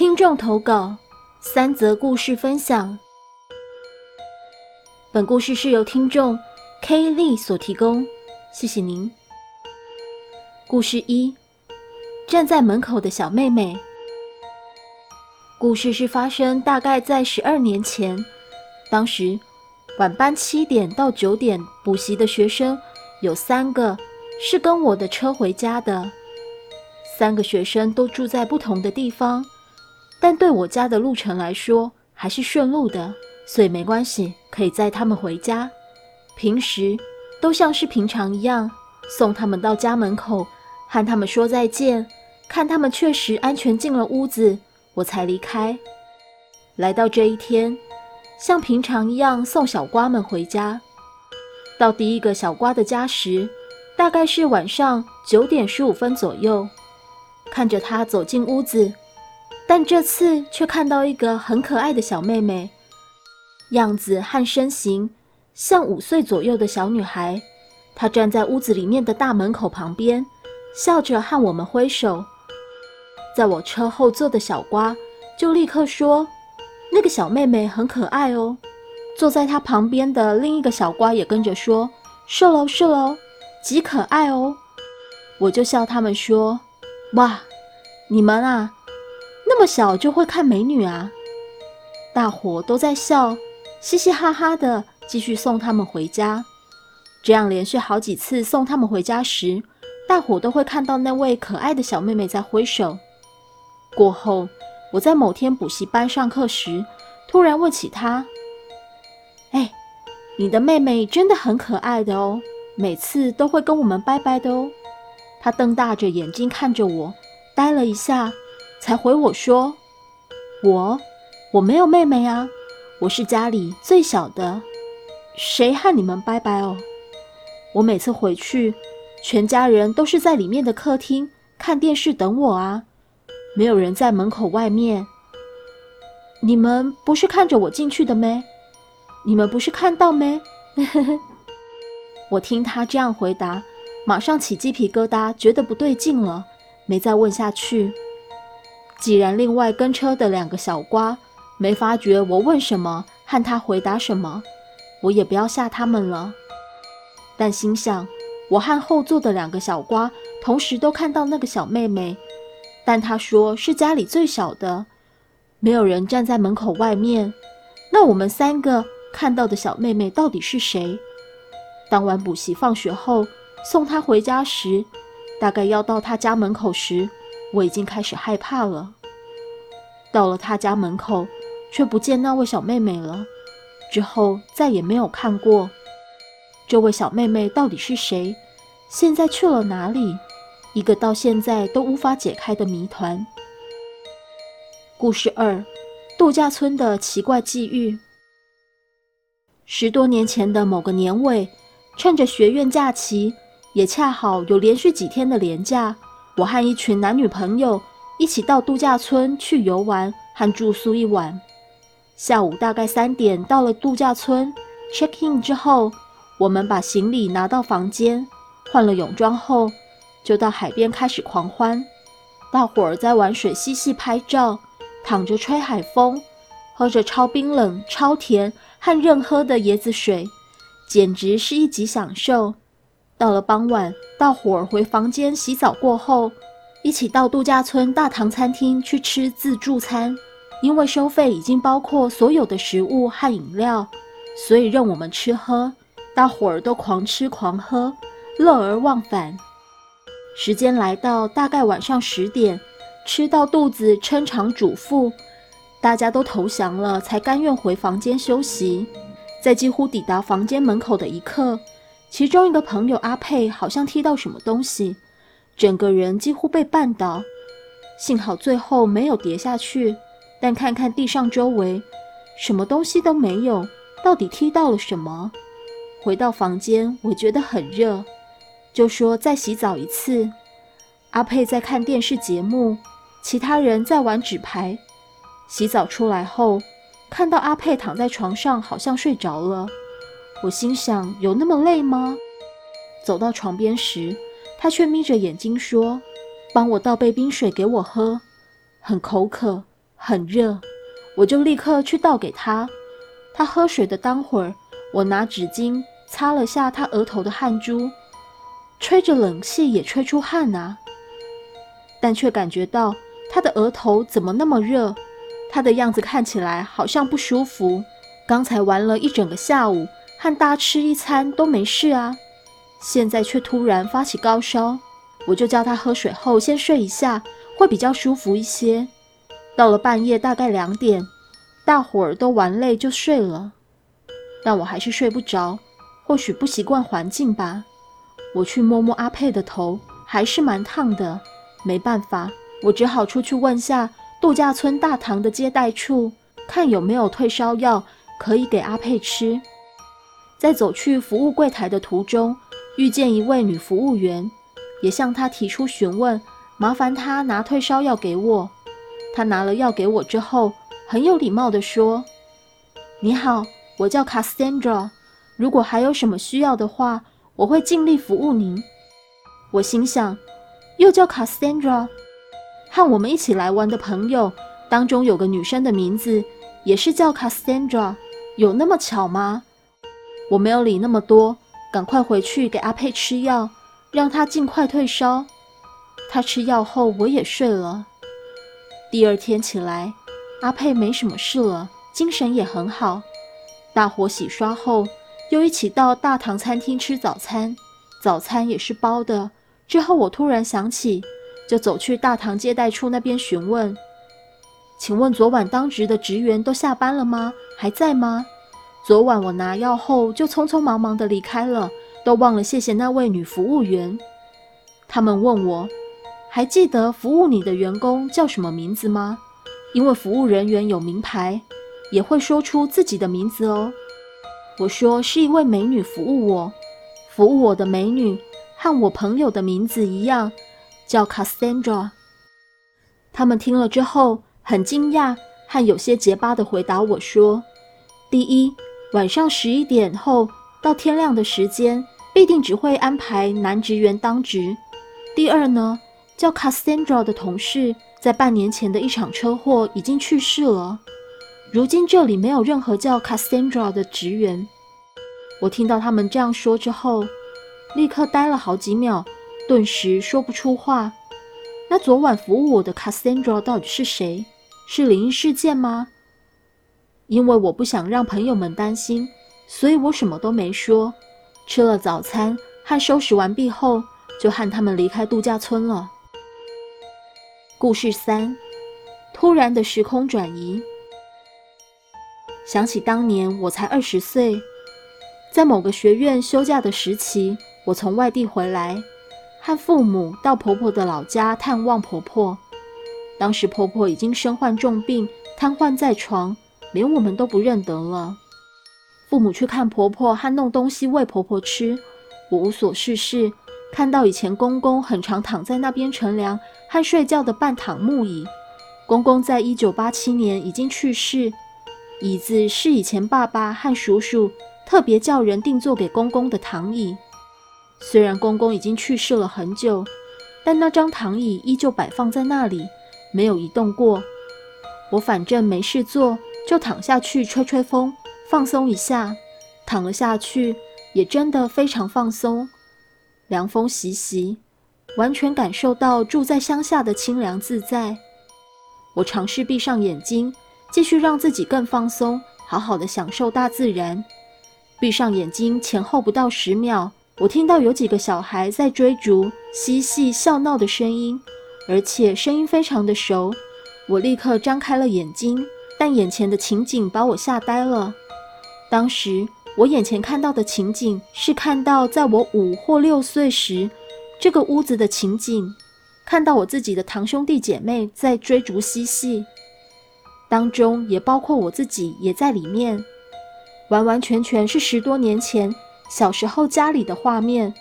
听众投稿三则故事分享。本故事是由听众 K 丽所提供，谢谢您。故事一：站在门口的小妹妹。故事是发生大概在十二年前，当时晚班七点到九点补习的学生有三个是跟我的车回家的，三个学生都住在不同的地方。但对我家的路程来说还是顺路的，所以没关系，可以载他们回家。平时都像是平常一样送他们到家门口，和他们说再见，看他们确实安全进了屋子，我才离开。来到这一天，像平常一样送小瓜们回家。到第一个小瓜的家时，大概是晚上九点十五分左右，看着他走进屋子。但这次却看到一个很可爱的小妹妹，样子和身形像五岁左右的小女孩。她站在屋子里面的大门口旁边，笑着和我们挥手。在我车后座的小瓜就立刻说：“那个小妹妹很可爱哦。”坐在她旁边的另一个小瓜也跟着说：“是喽是喽，极可爱哦。”我就笑他们说：“哇，你们啊！”这么小就会看美女啊！大伙都在笑，嘻嘻哈哈的继续送他们回家。这样连续好几次送他们回家时，大伙都会看到那位可爱的小妹妹在挥手。过后，我在某天补习班上课时，突然问起她：“哎，你的妹妹真的很可爱的哦，每次都会跟我们拜拜的哦。”她瞪大着眼睛看着我，呆了一下。才回我说：“我我没有妹妹啊，我是家里最小的，谁和你们拜拜哦？我每次回去，全家人都是在里面的客厅看电视等我啊，没有人在门口外面。你们不是看着我进去的咩？你们不是看到咩？我听他这样回答，马上起鸡皮疙瘩，觉得不对劲了，没再问下去。”既然另外跟车的两个小瓜没发觉我问什么和他回答什么，我也不要吓他们了。但心想，我和后座的两个小瓜同时都看到那个小妹妹，但他说是家里最小的，没有人站在门口外面。那我们三个看到的小妹妹到底是谁？当晚补习放学后送她回家时，大概要到她家门口时。我已经开始害怕了。到了他家门口，却不见那位小妹妹了。之后再也没有看过这位小妹妹到底是谁，现在去了哪里？一个到现在都无法解开的谜团。故事二：度假村的奇怪际遇。十多年前的某个年尾，趁着学院假期，也恰好有连续几天的连假。我和一群男女朋友一起到度假村去游玩和住宿一晚。下午大概三点到了度假村，check in 之后，我们把行李拿到房间，换了泳装后，就到海边开始狂欢。大伙儿在玩水嬉戏拍照，躺着吹海风，喝着超冰冷、超甜和任喝的椰子水，简直是一级享受。到了傍晚，大伙儿回房间洗澡过后，一起到度假村大堂餐厅去吃自助餐。因为收费已经包括所有的食物和饮料，所以任我们吃喝。大伙儿都狂吃狂喝，乐而忘返。时间来到大概晚上十点，吃到肚子撑肠煮腹，大家都投降了，才甘愿回房间休息。在几乎抵达房间门口的一刻。其中一个朋友阿佩好像踢到什么东西，整个人几乎被绊倒，幸好最后没有跌下去。但看看地上周围，什么东西都没有，到底踢到了什么？回到房间，我觉得很热，就说再洗澡一次。阿佩在看电视节目，其他人在玩纸牌。洗澡出来后，看到阿佩躺在床上，好像睡着了。我心想：有那么累吗？走到床边时，他却眯着眼睛说：“帮我倒杯冰水给我喝，很口渴，很热，我就立刻去倒给他。他喝水的当会儿，我拿纸巾擦了下他额头的汗珠，吹着冷气也吹出汗啊，但却感觉到他的额头怎么那么热？他的样子看起来好像不舒服。刚才玩了一整个下午，和大吃一餐都没事啊，现在却突然发起高烧。我就叫他喝水后先睡一下，会比较舒服一些。到了半夜大概两点，大伙儿都玩累就睡了，但我还是睡不着，或许不习惯环境吧。我去摸摸阿佩的头，还是蛮烫的。没办法，我只好出去问下度假村大堂的接待处，看有没有退烧药可以给阿佩吃。在走去服务柜台的途中，遇见一位女服务员。也向她提出询问，麻烦她拿退烧药给我。她拿了药给我之后，很有礼貌地说：“你好，我叫 Cassandra。如果还有什么需要的话，我会尽力服务您。”我心想，又叫 Cassandra，，和我们一起来玩的朋友当中有个女生的名字也是叫 Cassandra，，有那么巧吗？我没有理那么多，赶快回去给阿佩吃药。让他尽快退烧。他吃药后，我也睡了。第二天起来，阿佩没什么事了，精神也很好。大伙洗刷后，又一起到大堂餐厅吃早餐，早餐也是包的。之后我突然想起，就走去大堂接待处那边询问：“请问昨晚当值的职员都下班了吗？还在吗？”昨晚我拿药后就匆匆忙忙地离开了。都忘了谢谢那位女服务员。他们问我，还记得服务你的员工叫什么名字吗？因为服务人员有名牌，也会说出自己的名字哦。我说是一位美女服务我，服务我的美女和我朋友的名字一样，叫 Cassandra。他们听了之后很惊讶，和有些结巴的回答我说：第一，晚上十一点后。到天亮的时间，必定只会安排男职员当值。第二呢，叫 Cassandra 的同事，在半年前的一场车祸已经去世了。如今这里没有任何叫 Cassandra 的职员。我听到他们这样说之后，立刻呆了好几秒，顿时说不出话。那昨晚服务我的 Cassandra 到底是谁？是灵异事件吗？因为我不想让朋友们担心。所以我什么都没说，吃了早餐和收拾完毕后，就和他们离开度假村了。故事三：突然的时空转移。想起当年我才二十岁，在某个学院休假的时期，我从外地回来，和父母到婆婆的老家探望婆婆。当时婆婆已经身患重病，瘫痪在床，连我们都不认得了。父母去看婆婆和弄东西喂婆婆吃，我无所事事，看到以前公公很常躺在那边乘凉和睡觉的半躺木椅。公公在一九八七年已经去世，椅子是以前爸爸和叔叔特别叫人定做给公公的躺椅。虽然公公已经去世了很久，但那张躺椅依旧摆放在那里，没有移动过。我反正没事做，就躺下去吹吹风。放松一下，躺了下去，也真的非常放松。凉风习习，完全感受到住在乡下的清凉自在。我尝试闭上眼睛，继续让自己更放松，好好的享受大自然。闭上眼睛前后不到十秒，我听到有几个小孩在追逐、嬉戏、笑闹的声音，而且声音非常的熟。我立刻张开了眼睛，但眼前的情景把我吓呆了。当时我眼前看到的情景是看到在我五或六岁时，这个屋子的情景，看到我自己的堂兄弟姐妹在追逐嬉戏，当中也包括我自己也在里面，完完全全是十多年前小时候家里的画面，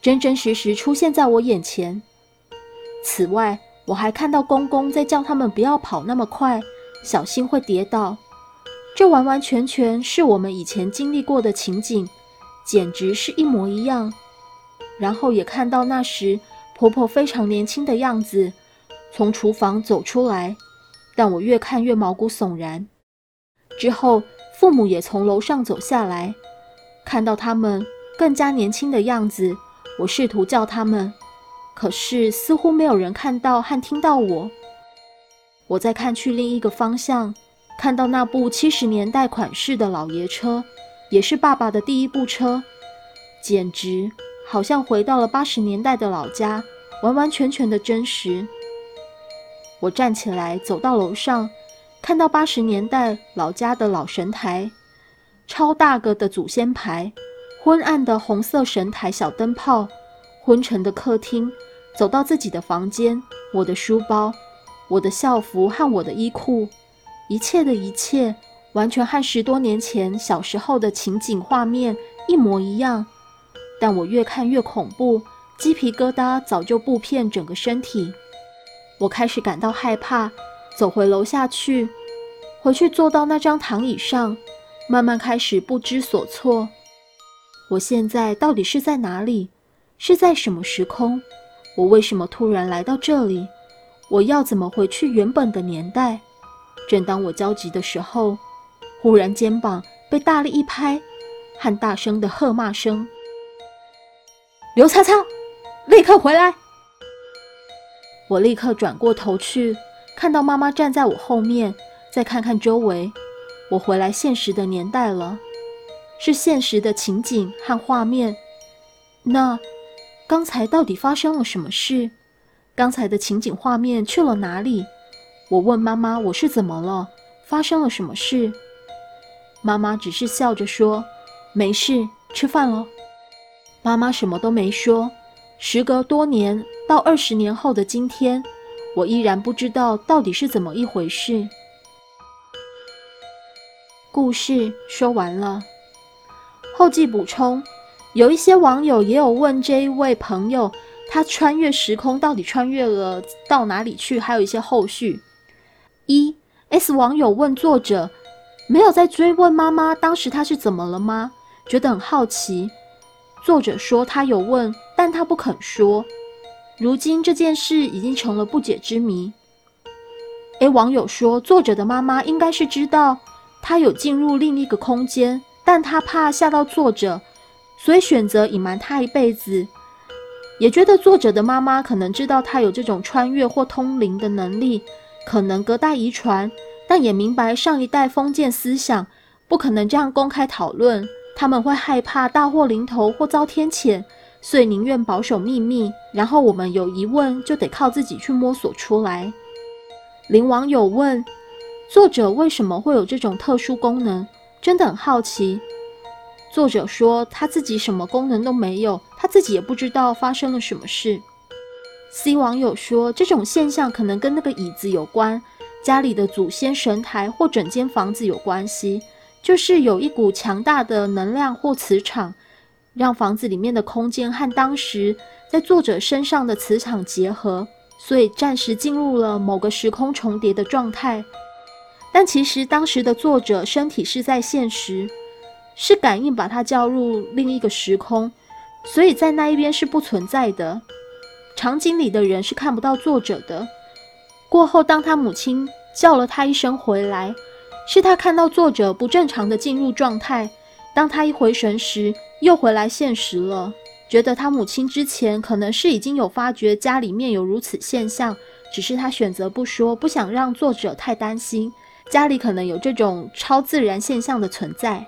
真真实实出现在我眼前。此外，我还看到公公在叫他们不要跑那么快，小心会跌倒。这完完全全是我们以前经历过的情景，简直是一模一样。然后也看到那时婆婆非常年轻的样子，从厨房走出来，但我越看越毛骨悚然。之后，父母也从楼上走下来，看到他们更加年轻的样子，我试图叫他们，可是似乎没有人看到和听到我。我再看去另一个方向，看到那部七十年代款式的老爷车，也是爸爸的第一部车，简直好像回到了八十年代的老家，完完全全的真实。我站起来走到楼上。看到八十年代老家的老神台，超大个的祖先牌，昏暗的红色神台小灯泡，昏沉的客厅，走到自己的房间，我的书包，我的校服和我的衣裤，一切的一切，完全和十多年前小时候的情景画面一模一样。但我越看越恐怖，鸡皮疙瘩早就布遍整个身体，我开始感到害怕。走回楼下去，回去坐到那张躺椅上，慢慢开始不知所措。我现在到底是在哪里？是在什么时空？我为什么突然来到这里？我要怎么回去原本的年代？正当我焦急的时候，忽然肩膀被大力一拍，和大声的喝骂声：“刘擦擦，立刻回来！”我立刻转过头去。看到妈妈站在我后面，再看看周围，我回来现实的年代了，是现实的情景和画面。那刚才到底发生了什么事？刚才的情景画面去了哪里？我问妈妈：“我是怎么了？发生了什么事？”妈妈只是笑着说：“没事，吃饭了。”妈妈什么都没说。时隔多年，到二十年后的今天。我依然不知道到底是怎么一回事。故事说完了。后记补充：有一些网友也有问这一位朋友，他穿越时空到底穿越了到哪里去？还有一些后续。一 S 网友问作者，没有在追问妈妈当时她是怎么了吗？觉得很好奇。作者说他有问，但他不肯说。如今这件事已经成了不解之谜。A 网友说，作者的妈妈应该是知道他有进入另一个空间，但他怕吓到作者，所以选择隐瞒他一辈子。也觉得作者的妈妈可能知道他有这种穿越或通灵的能力，可能隔代遗传，但也明白上一代封建思想不可能这样公开讨论，他们会害怕大祸临头或遭天谴。所以宁愿保守秘密，然后我们有疑问就得靠自己去摸索出来。林网友问作者为什么会有这种特殊功能，真的很好奇。作者说他自己什么功能都没有，他自己也不知道发生了什么事。C 网友说这种现象可能跟那个椅子有关，家里的祖先神台或整间房子有关系，就是有一股强大的能量或磁场。让房子里面的空间和当时在作者身上的磁场结合，所以暂时进入了某个时空重叠的状态。但其实当时的作者身体是在现实，是感应把他叫入另一个时空，所以在那一边是不存在的。场景里的人是看不到作者的。过后，当他母亲叫了他一声回来，是他看到作者不正常的进入状态。当他一回神时，又回来现实了，觉得他母亲之前可能是已经有发觉家里面有如此现象，只是他选择不说，不想让作者太担心，家里可能有这种超自然现象的存在。